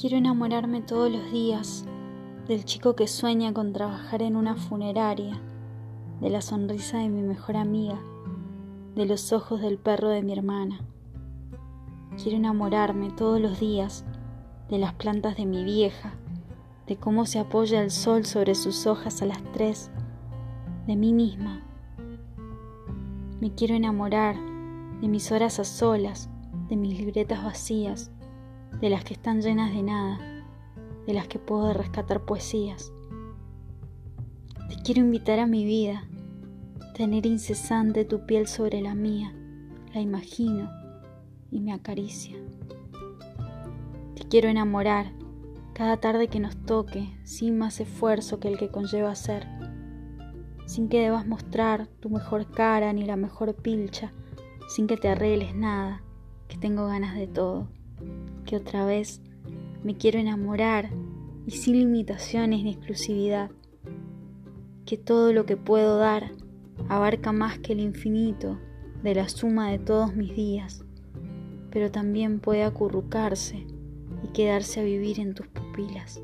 Quiero enamorarme todos los días del chico que sueña con trabajar en una funeraria, de la sonrisa de mi mejor amiga, de los ojos del perro de mi hermana. Quiero enamorarme todos los días de las plantas de mi vieja, de cómo se apoya el sol sobre sus hojas a las tres, de mí misma. Me quiero enamorar de mis horas a solas, de mis libretas vacías, de las que están llenas de nada, de las que puedo rescatar poesías. Te quiero invitar a mi vida, tener incesante tu piel sobre la mía, la imagino y me acaricia. Te quiero enamorar cada tarde que nos toque, sin más esfuerzo que el que conlleva ser, sin que debas mostrar tu mejor cara ni la mejor pilcha, sin que te arregles nada, que tengo ganas de todo, que otra vez me quiero enamorar y sin limitaciones ni exclusividad, que todo lo que puedo dar abarca más que el infinito de la suma de todos mis días, pero también puede acurrucarse y quedarse a vivir en tus pupilas.